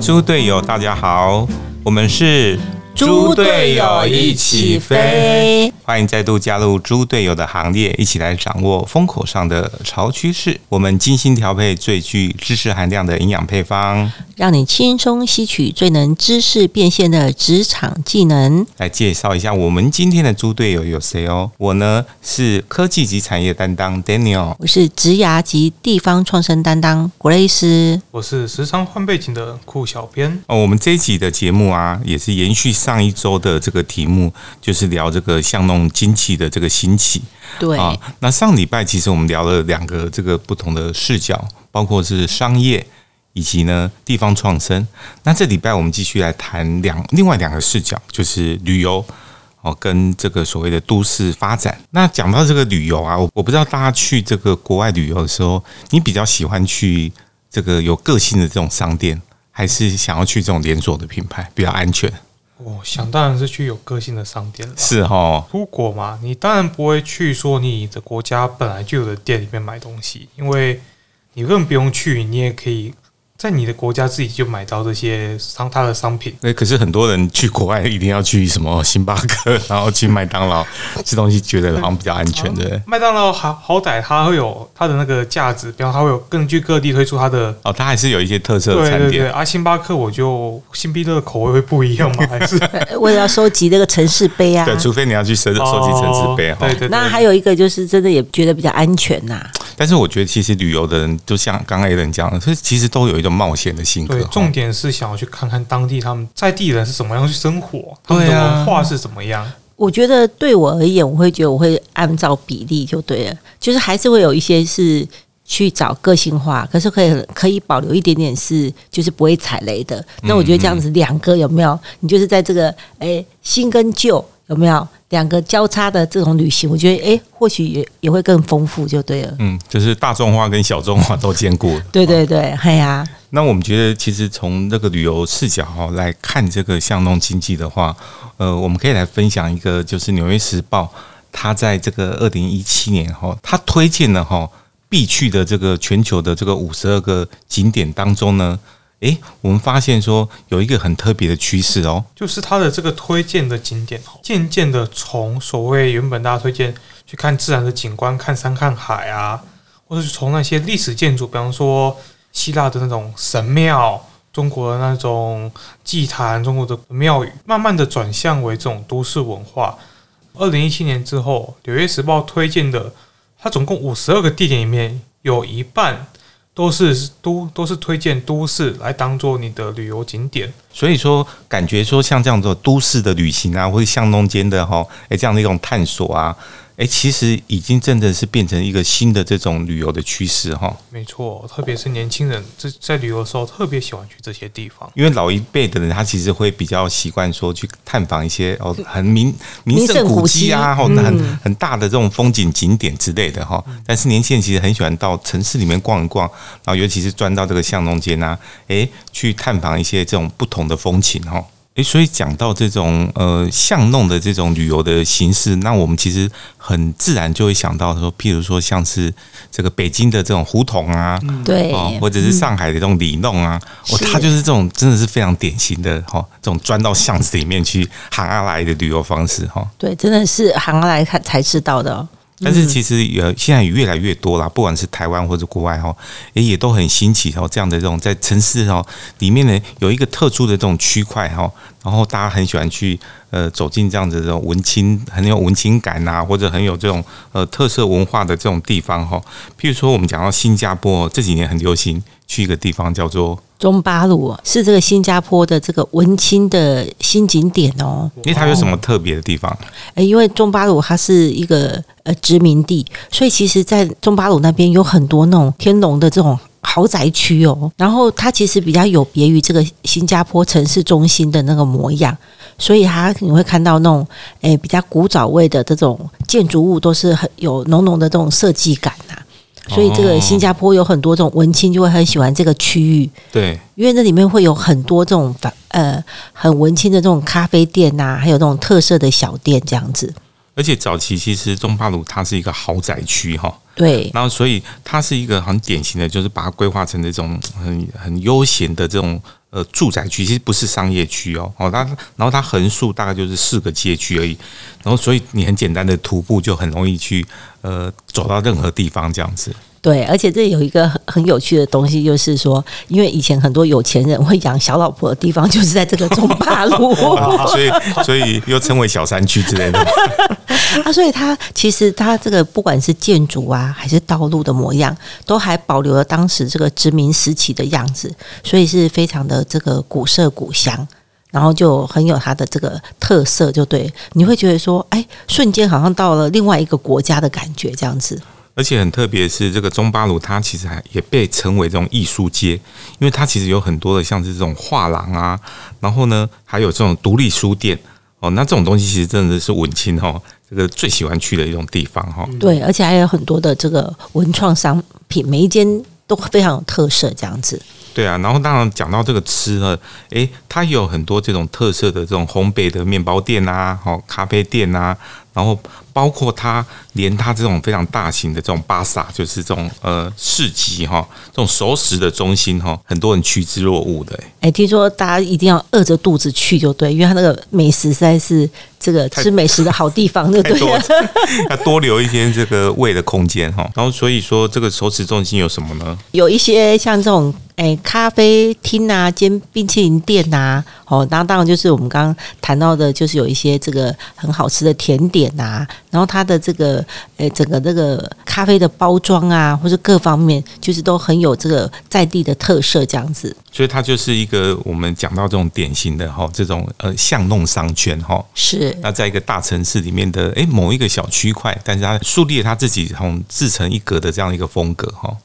猪队友，大家好，我们是猪队友一起飞。欢迎再度加入猪队友的行列，一起来掌握风口上的潮趋势。我们精心调配最具知识含量的营养配方，让你轻松吸取最能知识变现的职场技能。来介绍一下我们今天的猪队友有谁哦？我呢是科技及产业担当 Daniel，我是职涯及地方创生担当 Grace，我是时常换背景的酷小编。哦，我们这一集的节目啊，也是延续上一周的这个题目，就是聊这个巷弄经济的这个兴起。对，啊，那上礼拜其实我们聊了两个这个不同的视角，包括是商业以及呢地方创生。那这礼拜我们继续来谈两另外两个视角，就是旅游哦跟这个所谓的都市发展。那讲到这个旅游啊，我我不知道大家去这个国外旅游的时候，你比较喜欢去这个有个性的这种商店，还是想要去这种连锁的品牌比较安全？我想当然是去有个性的商店了。是哦，出国嘛，你当然不会去说你的国家本来就有的店里面买东西，因为你根本不用去，你也可以在你的国家自己就买到这些商它的商品。那可是很多人去国外一定要去什么星巴克，然后去麦当劳 吃东西，觉得好像比较安全的。麦当劳好好歹它会有它的那个价值，比方它会有根据各地推出它的哦，它还是有一些特色的餐点。对对对，啊，星巴克我就星必乐口味会不一样吗？还是 为了要收集那个城市杯啊？对，除非你要去收收集城市杯哈。对对。那还有一个就是真的也觉得比较安全呐。但是我觉得其实旅游的人，就像刚刚 A 人讲的，其实其实都有一种冒险的性格。对，重点是想要去看看当地他们在地人是怎么样去生活，他们的文化是怎么样。我觉得对我而言，我会觉得我会按照比例就对了，就是还是会有一些是去找个性化，可是可以可以保留一点点是就是不会踩雷的。那我觉得这样子两个有没有？你就是在这个诶新跟旧有没有两个交叉的这种旅行？我觉得诶或许也也会更丰富就对了。嗯，就是大众化跟小众化都兼顾。对 对对，哎呀。那我们觉得，其实从这个旅游视角哈来看这个巷弄经济的话，呃，我们可以来分享一个，就是《纽约时报》它在这个二零一七年哈，它推荐了哈必去的这个全球的这个五十二个景点当中呢，诶，我们发现说有一个很特别的趋势哦，就是它的这个推荐的景点哦，渐渐的从所谓原本大家推荐去看自然的景观，看山看海啊，或者是从那些历史建筑，比方说。希腊的那种神庙，中国的那种祭坛，中国的庙宇，慢慢的转向为这种都市文化。二零一七年之后，《纽约时报》推荐的，它总共五十二个地点里面，有一半都是都都是推荐都市来当做你的旅游景点。所以说，感觉说像这样的都市的旅行啊，或者巷弄间的哈，诶，这样的一种探索啊。哎，其实已经真的是变成一个新的这种旅游的趋势哈。没错，特别是年轻人在在旅游的时候，特别喜欢去这些地方。因为老一辈的人，他其实会比较习惯说去探访一些哦很名名胜古迹啊，或很很大的这种风景景点之类的哈。但是年轻人其实很喜欢到城市里面逛一逛，然后尤其是钻到这个巷弄间啊，哎，去探访一些这种不同的风情哈。诶，所以讲到这种呃巷弄的这种旅游的形式，那我们其实很自然就会想到说，譬如说像是这个北京的这种胡同啊，对，或者是上海的这种里弄啊，哦，它就是这种真的是非常典型的哈，这种钻到巷子里面去行阿来的旅游方式哈。对，真的是行阿来看才知道的。但是其实也现在越来越多啦，不管是台湾或者国外哈，也也都很新奇哦。这样的这种在城市哦里面呢，有一个特殊的这种区块哈，然后大家很喜欢去呃走进这样子这种文青很有文青感呐，或者很有这种呃特色文化的这种地方哈。譬如说我们讲到新加坡这几年很流行去一个地方叫做。中巴鲁是这个新加坡的这个文青的新景点哦。因为它有什么特别的地方？诶，因为中巴鲁它是一个呃殖民地，所以其实，在中巴鲁那边有很多那种天龙的这种豪宅区哦。然后它其实比较有别于这个新加坡城市中心的那个模样，所以它你会看到那种诶比较古早味的这种建筑物，都是很有浓浓的这种设计感呐。所以这个新加坡有很多这种文青就会很喜欢这个区域，对，因为那里面会有很多这种反呃很文青的这种咖啡店呐，还有那种特色的小店这样子。而且早期其实中巴鲁它是一个豪宅区哈，对，然后所以它是一个很典型的，就是把它规划成这种很很悠闲的这种呃住宅区，其实不是商业区哦。哦，它然后它横竖大概就是四个街区而已，然后所以你很简单的徒步就很容易去呃走到任何地方这样子。对，而且这有一个很很有趣的东西，就是说，因为以前很多有钱人会养小老婆的地方，就是在这个中巴路，所以所以又称为小山区之类的。啊，所以它其实它这个不管是建筑啊，还是道路的模样，都还保留了当时这个殖民时期的样子，所以是非常的这个古色古香，然后就很有它的这个特色，就对，你会觉得说，哎，瞬间好像到了另外一个国家的感觉，这样子。而且很特别是，这个中巴鲁它其实还也被称为这种艺术街，因为它其实有很多的像是这种画廊啊，然后呢还有这种独立书店哦，那这种东西其实真的是文青哦，这个最喜欢去的一种地方哈。对，而且还有很多的这个文创商品，每一间都非常有特色，这样子。对啊，然后当然讲到这个吃呢，诶，它有很多这种特色的这种烘焙的面包店啊，哦咖啡店啊。然后包括它，连它这种非常大型的这种巴萨，就是这种呃市集哈，这种熟食的中心哈，很多人趋之若鹜的。哎，听说大家一定要饿着肚子去就对，因为它那个美食实在是这个吃美食的好地方，对不对？要多留一些这个胃的空间哈。然后所以说，这个熟食中心有什么呢？有一些像这种哎咖啡厅啊，兼冰淇淋店呐，哦，那当然就是我们刚刚谈到的，就是有一些这个很好吃的甜点。呐，然后它的这个呃，整个这个咖啡的包装啊，或者各方面，就是都很有这个在地的特色，这样子。所以它就是一个我们讲到这种典型的哈，这种呃巷弄商圈哈。是。那在一个大城市里面的哎某一个小区块，但是它树立了它自己从自成一格的这样一个风格哈。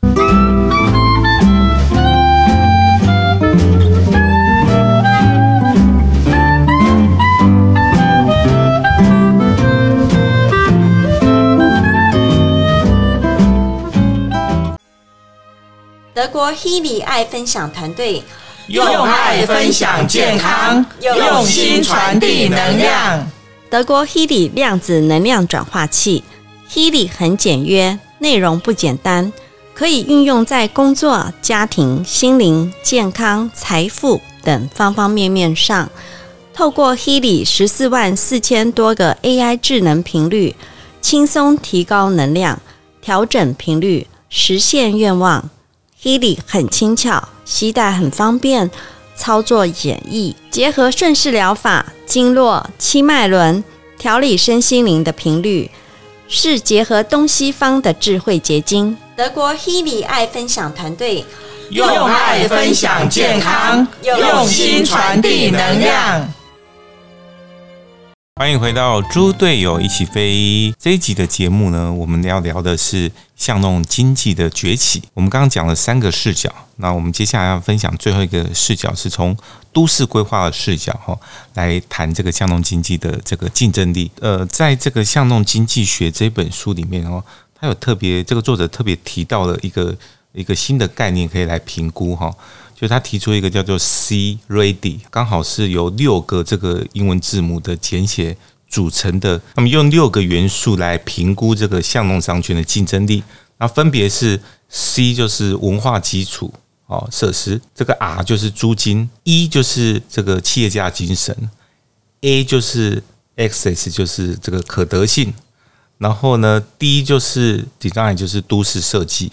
德国 Healy 爱分享团队用爱分享健康，用心传递能量。德国 Healy 量子能量转化器，Healy 很简约，内容不简单，可以运用在工作、家庭、心灵、健康、财富等方方面面上。透过 Healy 十四万四千多个 AI 智能频率，轻松提高能量，调整频率，实现愿望。Healy 很轻巧，携带很方便，操作简易，结合顺势疗法、经络、七脉轮，调理身心灵的频率，是结合东西方的智慧结晶。德国 Healy 爱分享团队用爱分享健康，用心传递能量。欢迎回到猪队友一起飞这一集的节目呢，我们要聊的是巷弄经济的崛起。我们刚刚讲了三个视角，那我们接下来要分享最后一个视角，是从都市规划的视角哈来谈这个巷弄经济的这个竞争力。呃，在这个巷弄经济学这本书里面哦，它有特别这个作者特别提到了一个一个新的概念，可以来评估哈。就他提出一个叫做 C Ready，刚好是由六个这个英文字母的简写组成的。那么用六个元素来评估这个向农商圈的竞争力，那分别是 C 就是文化基础哦设施，这个 R 就是租金，E 就是这个企业家精神，A 就是 Access 就是这个可得性，然后呢 D 就是 Design 就是都市设计。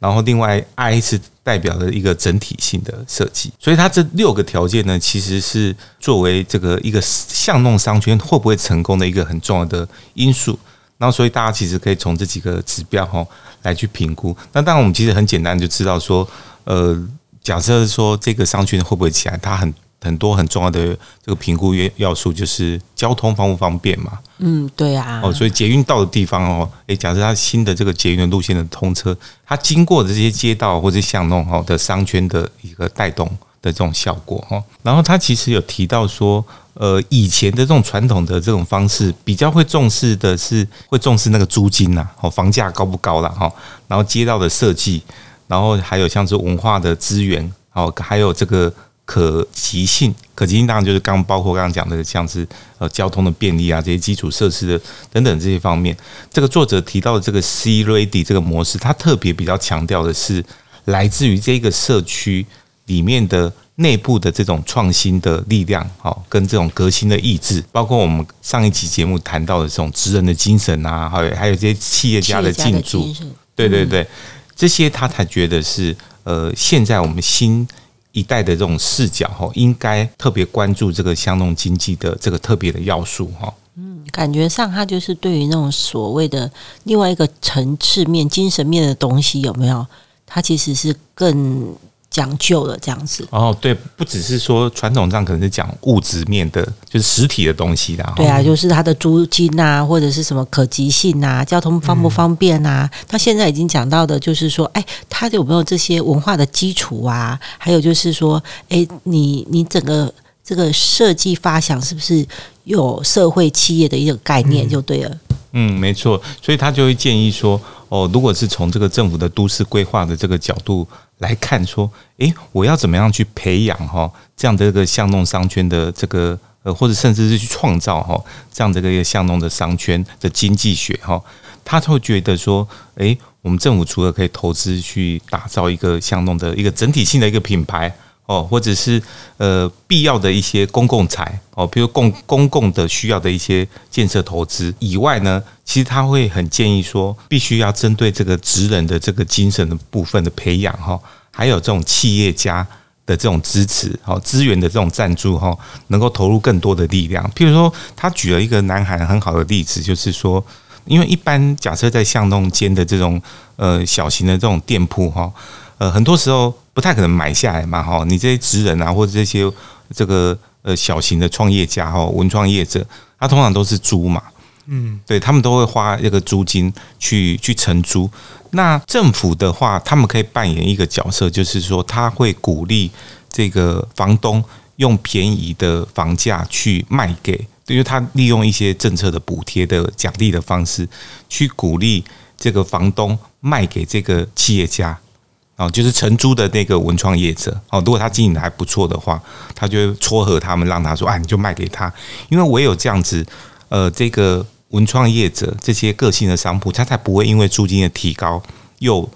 然后，另外 I 是代表了一个整体性的设计，所以它这六个条件呢，其实是作为这个一个巷弄商圈会不会成功的一个很重要的因素。那，所以大家其实可以从这几个指标哈来去评估。那当然，我们其实很简单就知道说，呃，假设说这个商圈会不会起来，它很。很多很重要的这个评估要要素就是交通方不方便嘛？嗯，对啊。哦，所以捷运到的地方哦，诶，假设它新的这个捷运的路线的通车，它经过的这些街道或者巷弄哈的商圈的一个带动的这种效果哈。然后它其实有提到说，呃，以前的这种传统的这种方式比较会重视的是会重视那个租金呐，哦，房价高不高啦哈。然后街道的设计，然后还有像是文化的资源，哦，还有这个。可及性。可及性当然就是刚包括刚刚讲的，像是呃交通的便利啊，这些基础设施的等等这些方面。这个作者提到的这个 C Ready 这个模式，它特别比较强调的是来自于这个社区里面的。内部的这种创新的力量，好，跟这种革新的意志，包括我们上一期节目谈到的这种职人的精神啊，还有还有这些企业家的进驻，对对对，这些他才觉得是呃，现在我们新一代的这种视角哈，应该特别关注这个香农经济的这个特别的要素哈。嗯，感觉上他就是对于那种所谓的另外一个层次面、精神面的东西有没有？他其实是更。讲究了这样子哦，对，不只是说传统上可能是讲物质面的，就是实体的东西的。对啊，就是它的租金啊，或者是什么可及性啊，交通方不方便啊。他现在已经讲到的，就是说，哎，它有没有这些文化的基础啊？还有就是说，哎，你你整个这个设计发想是不是有社会企业的一个概念就对了。嗯，没错，所以他就会建议说，哦，如果是从这个政府的都市规划的这个角度。来看说，诶，我要怎么样去培养哈这样的一个巷弄商圈的这个呃，或者甚至是去创造哈这样的一个巷弄的商圈的经济学哈，他会觉得说，诶，我们政府除了可以投资去打造一个巷弄的一个整体性的一个品牌哦，或者是呃必要的一些公共财哦，比如公公共的需要的一些建设投资以外呢，其实他会很建议说，必须要针对这个职人的这个精神的部分的培养哈。还有这种企业家的这种支持，哦资源的这种赞助，哈，能够投入更多的力量。譬如说，他举了一个南韩很好的例子，就是说，因为一般假设在巷弄间的这种呃小型的这种店铺，哈，呃，很多时候不太可能买下来嘛，哈，你这些职人啊，或者这些这个呃小型的创业家，哈，文创业者，他通常都是租嘛。嗯，对他们都会花一个租金去去承租。那政府的话，他们可以扮演一个角色，就是说他会鼓励这个房东用便宜的房价去卖给，因为他利用一些政策的补贴的奖励的方式，去鼓励这个房东卖给这个企业家，哦，就是承租的那个文创业者。哦，如果他经营的还不错的话，他就会撮合他们，让他说，啊，你就卖给他，因为唯有这样子，呃，这个。文创业者这些个性的商铺，他才不会因为租金的提高又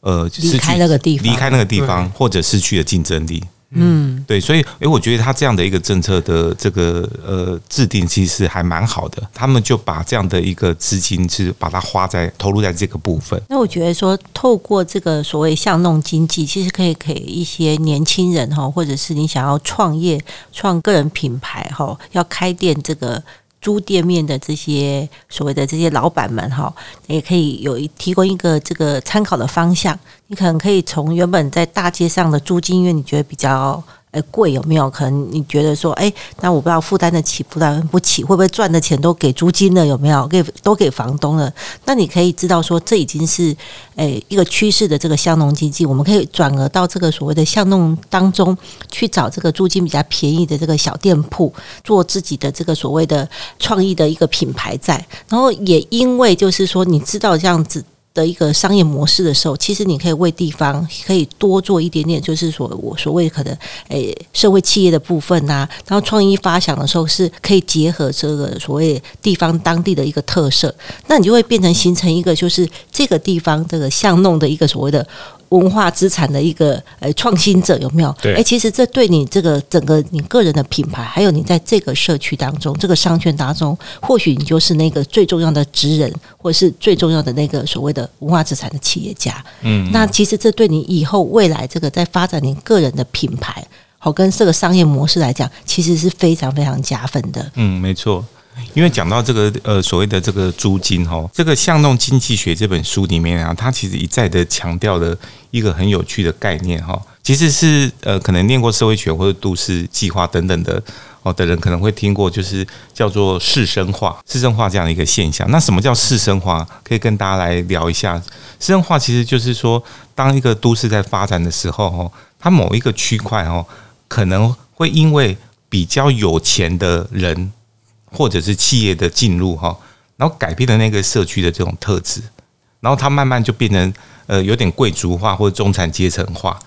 呃离开那个地方，离开那个地方或者失去了竞争力。嗯，对，所以诶，我觉得他这样的一个政策的这个呃制定，其实还蛮好的。他们就把这样的一个资金是把它花在投入在这个部分。那我觉得说，透过这个所谓巷弄经济，其实可以给一些年轻人哈，或者是你想要创业、创个人品牌哈，要开店这个。租店面的这些所谓的这些老板们哈，也可以有一提供一个这个参考的方向。你可能可以从原本在大街上的租金，因为你觉得比较。哎，贵有没有？可能你觉得说，哎，那我不知道负担得起，负担不起，会不会赚的钱都给租金了？有没有给都给房东了？那你可以知道说，这已经是哎一个趋势的这个巷弄经济，我们可以转而到这个所谓的巷弄当中去找这个租金比较便宜的这个小店铺，做自己的这个所谓的创意的一个品牌在。然后也因为就是说，你知道这样子。的一个商业模式的时候，其实你可以为地方可以多做一点点，就是说我所谓可能诶社会企业的部分呐，然后创意发想的时候是可以结合这个所谓地方当地的一个特色，那你就会变成形成一个就是这个地方这个巷弄的一个所谓的。文化资产的一个呃创新者有没有？对，哎，其实这对你这个整个你个人的品牌，还有你在这个社区当中、这个商圈当中，或许你就是那个最重要的职人，或是最重要的那个所谓的文化资产的企业家。嗯，那其实这对你以后未来这个在发展你个人的品牌，好跟这个商业模式来讲，其实是非常非常加分的。嗯，没错。因为讲到这个呃所谓的这个租金哈，这个《巷弄经济学》这本书里面啊，它其实一再的强调了一个很有趣的概念哈，其实是呃可能念过社会学或者都市计划等等的哦的人可能会听过，就是叫做市生化、市生化这样的一个现象。那什么叫市生化？可以跟大家来聊一下。市生化其实就是说，当一个都市在发展的时候哦，它某一个区块哦，可能会因为比较有钱的人。或者是企业的进入哈，然后改变了那个社区的这种特质，然后它慢慢就变成呃有点贵族化或者中产阶层化。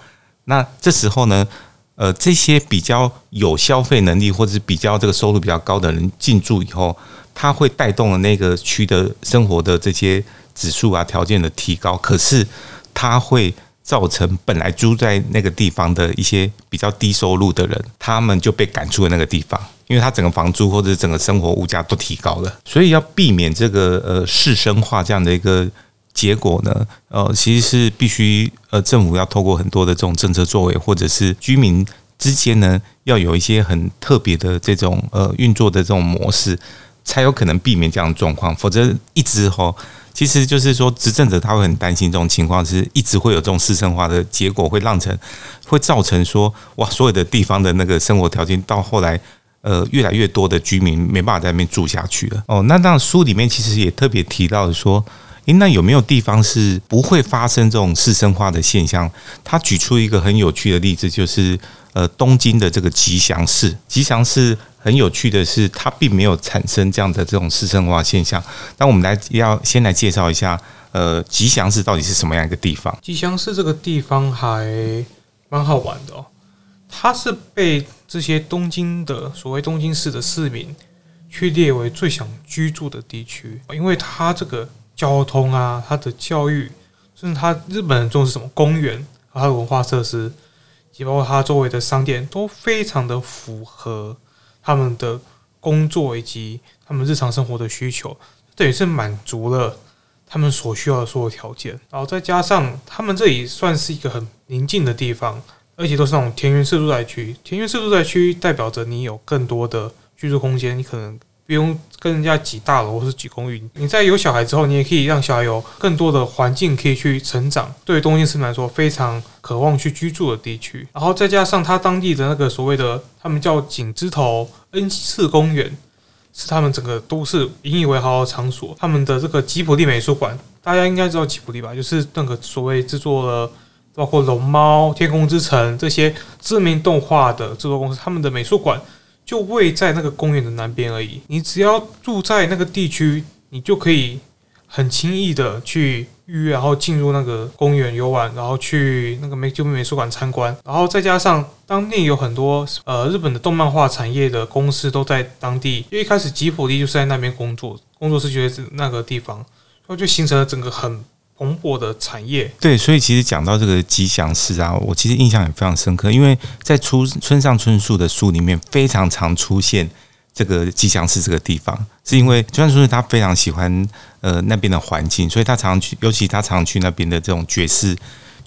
那这时候呢，呃，这些比较有消费能力或者是比较这个收入比较高的人进驻以后，它会带动了那个区的生活的这些指数啊条件的提高，可是它会。造成本来住在那个地方的一些比较低收入的人，他们就被赶出了那个地方，因为他整个房租或者整个生活物价都提高了，所以要避免这个呃市生化这样的一个结果呢，呃，其实是必须呃政府要透过很多的这种政策作为，或者是居民之间呢要有一些很特别的这种呃运作的这种模式，才有可能避免这样的状况，否则一直吼。其实就是说，执政者他会很担心这种情况，是一直会有这种市生化的结果，会让成会造成说，哇，所有的地方的那个生活条件到后来，呃，越来越多的居民没办法在那边住下去了。哦，那当然书里面其实也特别提到说，诶，那有没有地方是不会发生这种市生化的现象？他举出一个很有趣的例子，就是呃，东京的这个吉祥寺，吉祥寺。很有趣的是，它并没有产生这样的这种市生化现象。那我们来要先来介绍一下，呃，吉祥寺到底是什么样一个地方？吉祥寺这个地方还蛮好玩的哦，它是被这些东京的所谓东京市的市民去列为最想居住的地区，因为它这个交通啊，它的教育，甚至它日本人重视什么公园和它的文化设施，以及包括它周围的商店，都非常的符合。他们的工作以及他们日常生活的需求，等于是满足了他们所需要的所有条件。然后再加上他们这里算是一个很宁静的地方，而且都是那种田园式住宅区。田园式住宅区代表着你有更多的居住空间，你可能。不用跟人家挤大楼或是挤公寓，你在有小孩之后，你也可以让小孩有更多的环境可以去成长。对于东京市民来说，非常渴望去居住的地区。然后再加上它当地的那个所谓的，他们叫井之头恩赐公园，是他们整个都市引以为豪的场所。他们的这个吉卜力美术馆，大家应该知道吉卜力吧？就是那个所谓制作了包括龙猫、天空之城这些知名动画的制作公司，他们的美术馆。就位在那个公园的南边而已。你只要住在那个地区，你就可以很轻易的去预约，然后进入那个公园游玩，然后去那个美就美术馆参观。然后再加上当地有很多呃日本的动漫画产业的公司都在当地，因为一开始吉普力就是在那边工作，工作室就在那个地方，然后就形成了整个很。蓬勃的产业，对，所以其实讲到这个吉祥寺啊，我其实印象也非常深刻，因为在出村上春树的书里面，非常常出现这个吉祥寺这个地方，是因为村上春树他非常喜欢呃那边的环境，所以他常常去，尤其他常常去那边的这种爵士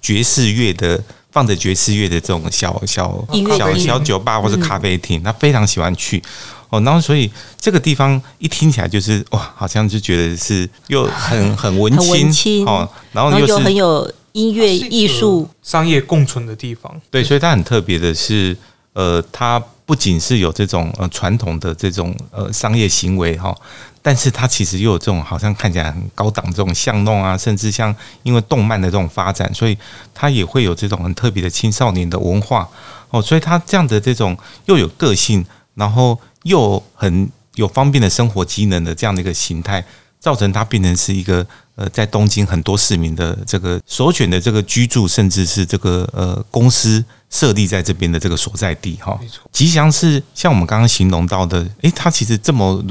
爵士乐的放着爵士乐的这种小小小小酒吧或者咖啡厅，他非常喜欢去。哦，然后所以这个地方一听起来就是哇，好像就觉得是又很 很文青哦，然后又很有音乐艺术商业共存的地方。对，所以它很特别的是，呃，它不仅是有这种呃传统的这种呃商业行为哈，但是它其实又有这种好像看起来很高档这种巷弄啊，甚至像因为动漫的这种发展，所以它也会有这种很特别的青少年的文化哦，所以它这样的这种又有个性，然后。又很有方便的生活机能的这样的一个形态，造成它变成是一个呃，在东京很多市民的这个首选的这个居住，甚至是这个呃公司设立在这边的这个所在地哈。没错，吉祥是像我们刚刚形容到的，诶，它其实这么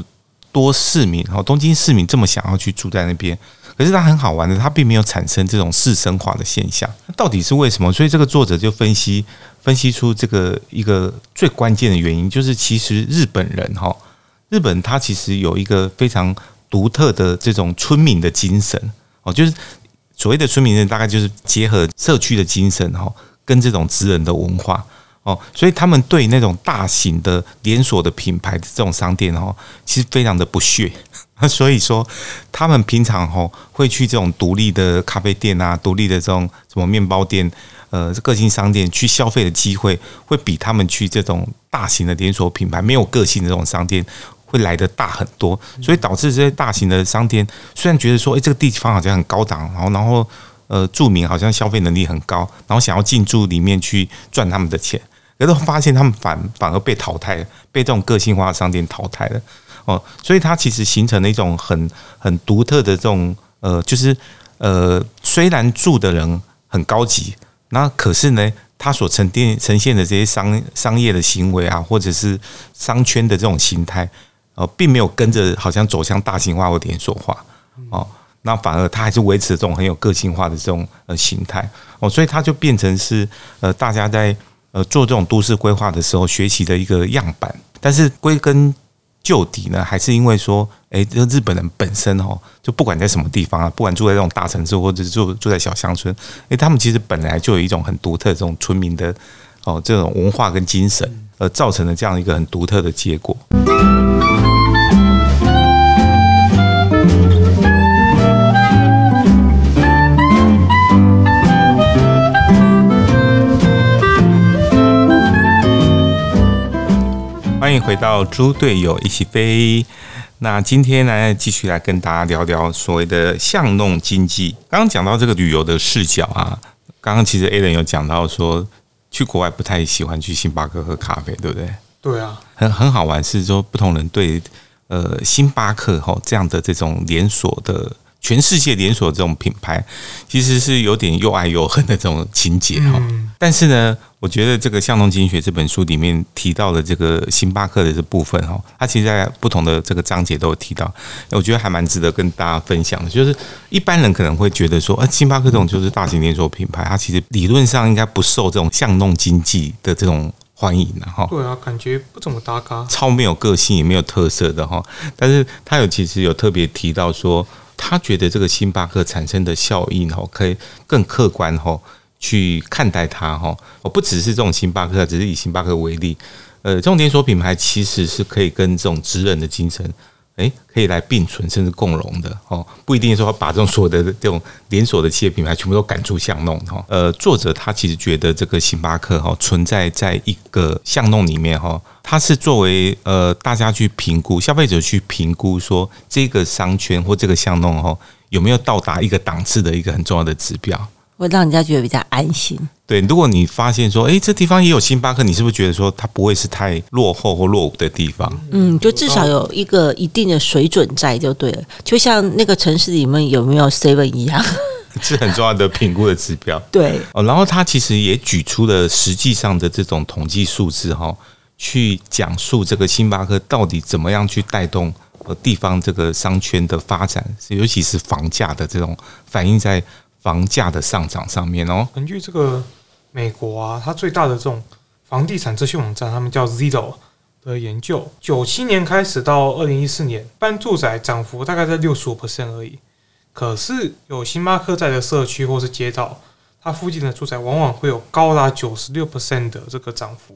多市民哈，东京市民这么想要去住在那边，可是它很好玩的，它并没有产生这种市生化的现象，到底是为什么？所以这个作者就分析。分析出这个一个最关键的原因，就是其实日本人哈，日本他其实有一个非常独特的这种村民的精神哦，就是所谓的村民人，大概就是结合社区的精神哈，跟这种职人的文化哦，所以他们对那种大型的连锁的品牌的这种商店哦，其实非常的不屑，所以说他们平常吼会去这种独立的咖啡店啊，独立的这种什么面包店。呃，个性商店去消费的机会，会比他们去这种大型的连锁品牌没有个性的这种商店会来的大很多，所以导致这些大型的商店虽然觉得说，哎，这个地方好像很高档，然后然后呃，著名好像消费能力很高，然后想要进驻里面去赚他们的钱，可是发现他们反反而被淘汰了，被这种个性化的商店淘汰了。哦，所以它其实形成了一种很很独特的这种呃，就是呃，虽然住的人很高级。那可是呢，它所沉淀呈现的这些商商业的行为啊，或者是商圈的这种形态，呃，并没有跟着好像走向大型化或连锁化哦，那反而它还是维持这种很有个性化的这种呃形态哦，所以它就变成是呃大家在呃做这种都市规划的时候学习的一个样板，但是归根旧底呢，还是因为说，哎，这日本人本身哦，就不管在什么地方啊，不管住在这种大城市或者是住住在小乡村，哎，他们其实本来就有一种很独特这种村民的哦这种文化跟精神，而造成了这样一个很独特的结果。欢迎回到猪队友一起飞。那今天呢，继续来跟大家聊聊所谓的巷弄经济。刚刚讲到这个旅游的视角啊，刚刚其实 Alan 有讲到说，去国外不太喜欢去星巴克喝咖啡，对不对？对啊，很很好玩，是说不同人对呃星巴克哈这样的这种连锁的。全世界连锁这种品牌，其实是有点又爱又恨的这种情节哈。但是呢，我觉得这个《向东经济学》这本书里面提到的这个星巴克的这部分哈，它其实在不同的这个章节都有提到，我觉得还蛮值得跟大家分享的。就是一般人可能会觉得说，啊，星巴克这种就是大型连锁品牌，它其实理论上应该不受这种巷弄经济的这种欢迎的哈。对啊，感觉不怎么搭嘎，超没有个性也没有特色的哈。但是他有其实有特别提到说。他觉得这个星巴克产生的效应哦，可以更客观哈去看待它哈。哦，不只是这种星巴克，只是以星巴克为例，呃，这种连锁品牌其实是可以跟这种职人的精神。哎，可以来并存，甚至共荣的哦，不一定说把这种所有的这种连锁的企业品牌全部都赶出巷弄哈。呃，作者他其实觉得这个星巴克哈存在在一个巷弄里面哈，它是作为呃大家去评估，消费者去评估说这个商圈或这个巷弄哈有没有到达一个档次的一个很重要的指标。会让人家觉得比较安心。对，如果你发现说，哎，这地方也有星巴克，你是不是觉得说它不会是太落后或落伍的地方？嗯，就至少有一个一定的水准在就对了。就像那个城市里面有没有 Seven 一样，是很重要的评估的指标。对哦，然后他其实也举出了实际上的这种统计数字哈，去讲述这个星巴克到底怎么样去带动呃地方这个商圈的发展，尤其是房价的这种反映在。房价的上涨上面哦，根据这个美国啊，它最大的这种房地产资讯网站，他们叫 Zillow 的研究，九七年开始到二零一四年，半住宅涨幅大概在六十五 percent 而已。可是有星巴克在的社区或是街道，它附近的住宅往往会有高达九十六 percent 的这个涨幅，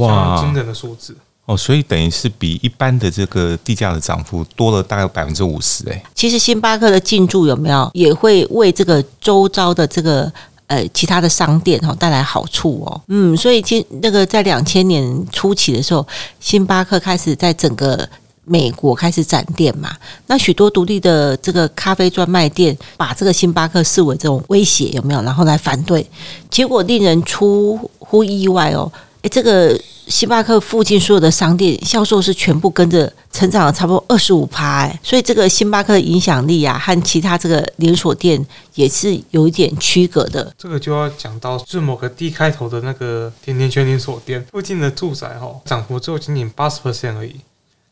哇，惊人的数字。哦，所以等于是比一般的这个地价的涨幅多了大概百分之五十哎。其实星巴克的进驻有没有也会为这个周遭的这个呃其他的商店哈带来好处哦。嗯，所以今那个在两千年初期的时候，星巴克开始在整个美国开始展店嘛。那许多独立的这个咖啡专卖店把这个星巴克视为这种威胁有没有？然后来反对，结果令人出乎意外哦。诶，这个。星巴克附近所有的商店销售是全部跟着成长了差不多二十五趴，哎，所以这个星巴克的影响力啊，和其他这个连锁店也是有一点区隔的。这个就要讲到是某个 D 开头的那个甜甜圈连锁店附近的住宅哈，涨幅只有仅仅八十 percent 而已，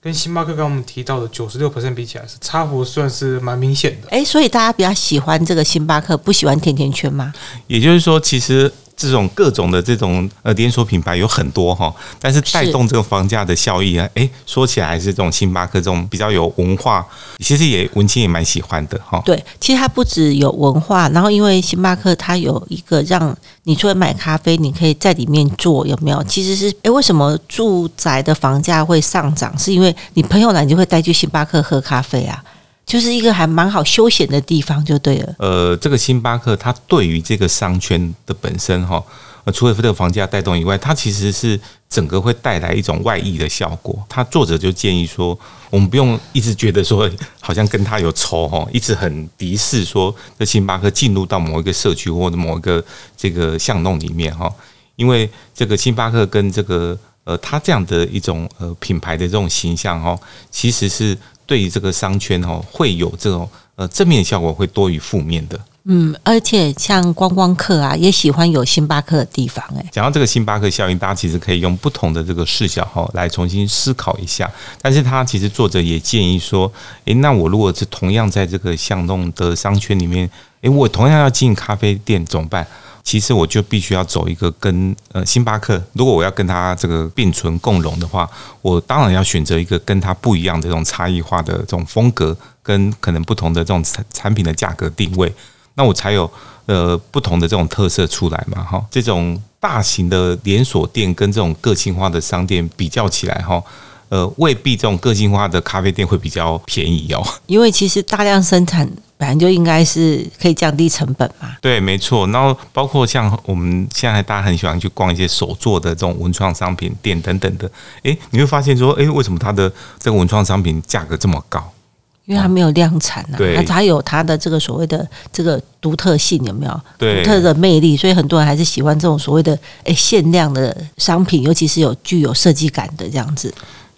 跟星巴克刚我们提到的九十六 percent 比起来，是差幅算是蛮明显的。哎，所以大家比较喜欢这个星巴克，不喜欢甜甜圈吗？也就是说，其实。这种各种的这种呃连锁品牌有很多哈，但是带动这个房价的效益啊，哎，说起来还是这种星巴克这种比较有文化，其实也文青也蛮喜欢的哈。对，其实它不止有文化，然后因为星巴克它有一个让你除了买咖啡，你可以在里面坐，有没有？其实是哎，为什么住宅的房价会上涨？是因为你朋友来，你就会带去星巴克喝咖啡啊。就是一个还蛮好休闲的地方，就对了。呃，这个星巴克它对于这个商圈的本身哈，呃，除了这个房价带动以外，它其实是整个会带来一种外溢的效果。他作者就建议说，我们不用一直觉得说好像跟他有仇哈，一直很敌视说这星巴克进入到某一个社区或者某一个这个巷弄里面哈，因为这个星巴克跟这个呃，它这样的一种呃品牌的这种形象哈，其实是。对于这个商圈哦，会有这种呃正面效果会多于负面的嗯，而且像观光客啊，也喜欢有星巴克的地方。哎，讲到这个星巴克效应，大家其实可以用不同的这个视角哈来重新思考一下。但是他其实作者也建议说，诶，那我如果是同样在这个巷弄的商圈里面，诶，我同样要进咖啡店怎么办？其实我就必须要走一个跟呃星巴克，如果我要跟它这个并存共荣的话，我当然要选择一个跟它不一样的这种差异化的这种风格，跟可能不同的这种产产品的价格定位。那我才有呃不同的这种特色出来嘛，哈，这种大型的连锁店跟这种个性化的商店比较起来，哈，呃，未必这种个性化的咖啡店会比较便宜哦。因为其实大量生产本来就应该是可以降低成本嘛。对，没错。然后包括像我们现在大家很喜欢去逛一些手做的这种文创商品店等等的，诶，你会发现说，诶，为什么它的这个文创商品价格这么高？因为它没有量产啊，对它有它的这个所谓的这个独特性，有没有？对独特的魅力，所以很多人还是喜欢这种所谓的诶限量的商品，尤其是有具有设计感的这样子。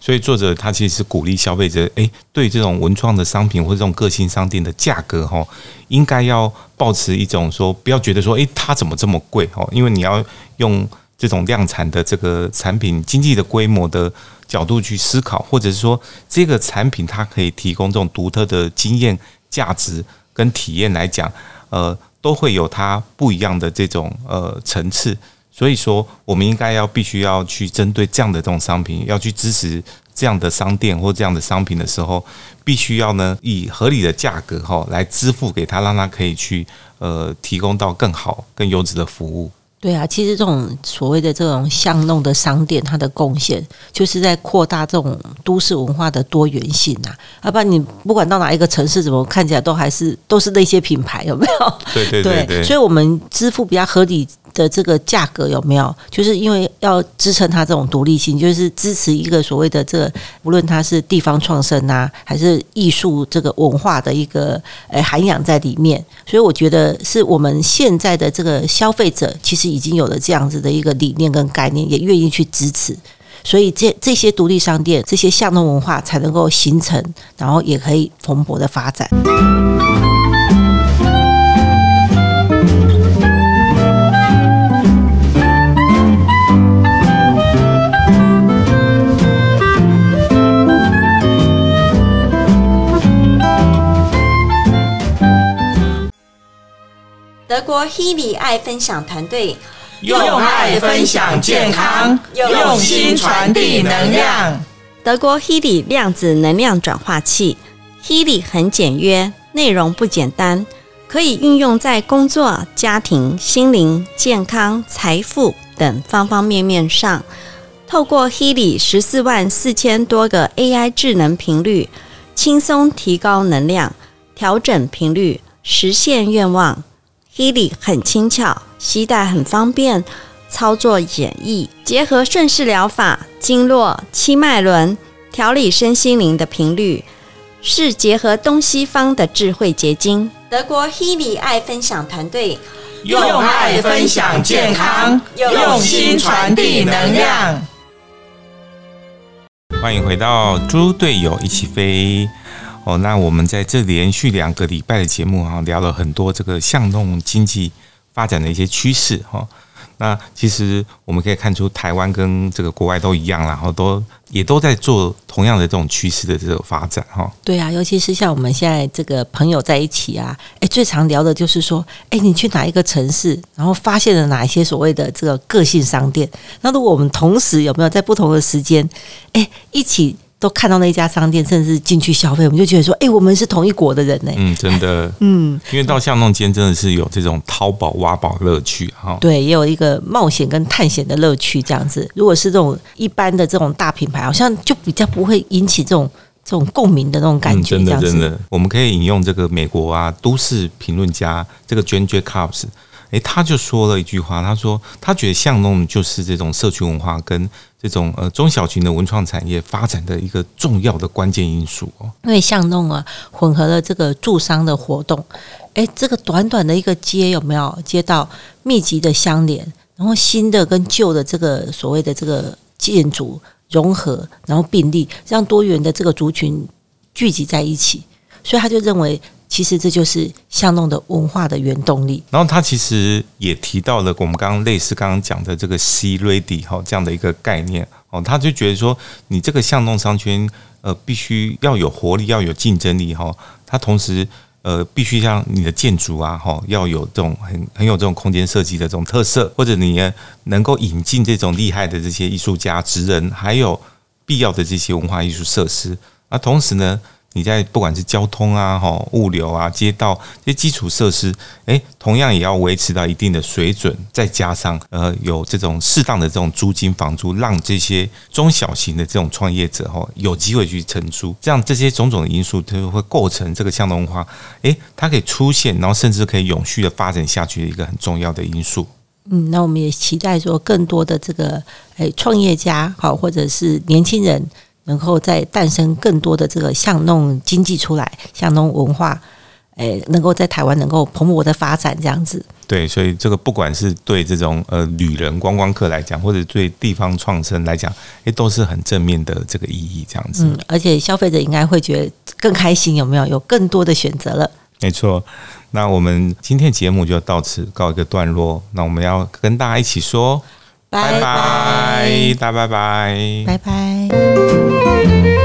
所以作者他其实是鼓励消费者，诶，对这种文创的商品或者这种个性商店的价格，哈，应该要保持一种说，不要觉得说，诶，它怎么这么贵？哦，因为你要用这种量产的这个产品经济的规模的角度去思考，或者是说这个产品它可以提供这种独特的经验价值跟体验来讲，呃，都会有它不一样的这种呃层次。所以说，我们应该要必须要去针对这样的这种商品，要去支持这样的商店或这样的商品的时候，必须要呢以合理的价格哈来支付给他，让他可以去呃提供到更好、更优质的服务。对啊，其实这种所谓的这种巷弄的商店，它的贡献就是在扩大这种都市文化的多元性啊。要不然你不管到哪一个城市，怎么看起来都还是都是那些品牌，有没有？对对对对，所以我们支付比较合理的这个价格有没有？就是因为要支撑它这种独立性，就是支持一个所谓的这个，无论它是地方创生啊，还是艺术这个文化的一个呃涵养在里面。所以我觉得是我们现在的这个消费者，其实已经有了这样子的一个理念跟概念，也愿意去支持。所以这这些独立商店、这些巷弄文化才能够形成，然后也可以蓬勃的发展。Healy 爱分享团队用爱分享健康，用心传递能量。德国 Healy 量子能量转化器，Healy 很简约，内容不简单，可以运用在工作、家庭、心灵、健康、财富等方方面面上。透过 Healy 十四万四千多个 AI 智能频率，轻松提高能量，调整频率，实现愿望。Healy 很轻巧，携带很方便，操作简易，结合顺势疗法、经络、七脉轮，调理身心灵的频率，是结合东西方的智慧结晶。德国 Healy 爱分享团队用爱分享健康，用心传递能量。欢迎回到猪队友一起飞。哦，那我们在这连续两个礼拜的节目哈，聊了很多这个巷弄经济发展的一些趋势哈。那其实我们可以看出，台湾跟这个国外都一样，然后都也都在做同样的这种趋势的这种发展哈。对啊，尤其是像我们现在这个朋友在一起啊，哎，最常聊的就是说，哎，你去哪一个城市，然后发现了哪一些所谓的这个个性商店？那如果我们同时有没有在不同的时间，哎，一起。都看到那家商店，甚至进去消费，我们就觉得说，哎，我们是同一国的人呢。嗯，真的，嗯，因为到巷弄间真的是有这种淘宝挖宝乐趣哈。对，也有一个冒险跟探险的乐趣，这样子。如果是这种一般的这种大品牌，好像就比较不会引起这种这种共鸣的那种感觉。真的，真的，我们可以引用这个美国啊都市评论家这个 Jane Jacobs，哎，他就说了一句话，他说他觉得巷弄就是这种社区文化跟。这种呃中小型的文创产业发展的一个重要的关键因素哦，因为巷弄啊混合了这个驻商的活动，哎，这个短短的一个街有没有街道密集的相连，然后新的跟旧的这个所谓的这个建筑融合，然后并立，让多元的这个族群聚集在一起，所以他就认为其实这就是巷弄的文化的原动力。然后他其实也提到了我们刚刚类似刚刚讲的这个 C ready 哈这样的一个概念哦，他就觉得说你这个巷弄商圈呃必须要有活力，要有竞争力哈。它同时呃必须像你的建筑啊哈要有这种很很有这种空间设计的这种特色，或者你能够引进这种厉害的这些艺术家、职人，还有必要的这些文化艺术设施。那同时呢？你在不管是交通啊、哈物流啊、街道这些基础设施，诶，同样也要维持到一定的水准，再加上呃有这种适当的这种租金房租，让这些中小型的这种创业者哈有机会去承租，这样这些种种的因素它就会构成这个向东文化，诶，它可以出现，然后甚至可以永续的发展下去的一个很重要的因素。嗯，那我们也期待说更多的这个诶创业家好，或者是年轻人。能够再诞生更多的这个巷弄经济出来，巷弄文化，诶，能够在台湾能够蓬勃的发展这样子。对，所以这个不管是对这种呃旅人观光客来讲，或者对地方创生来讲，诶，都是很正面的这个意义这样子。嗯，而且消费者应该会觉得更开心，有没有？有更多的选择了。没错，那我们今天节目就到此告一个段落。那我们要跟大家一起说。拜拜，大拜拜，拜拜。Thank you.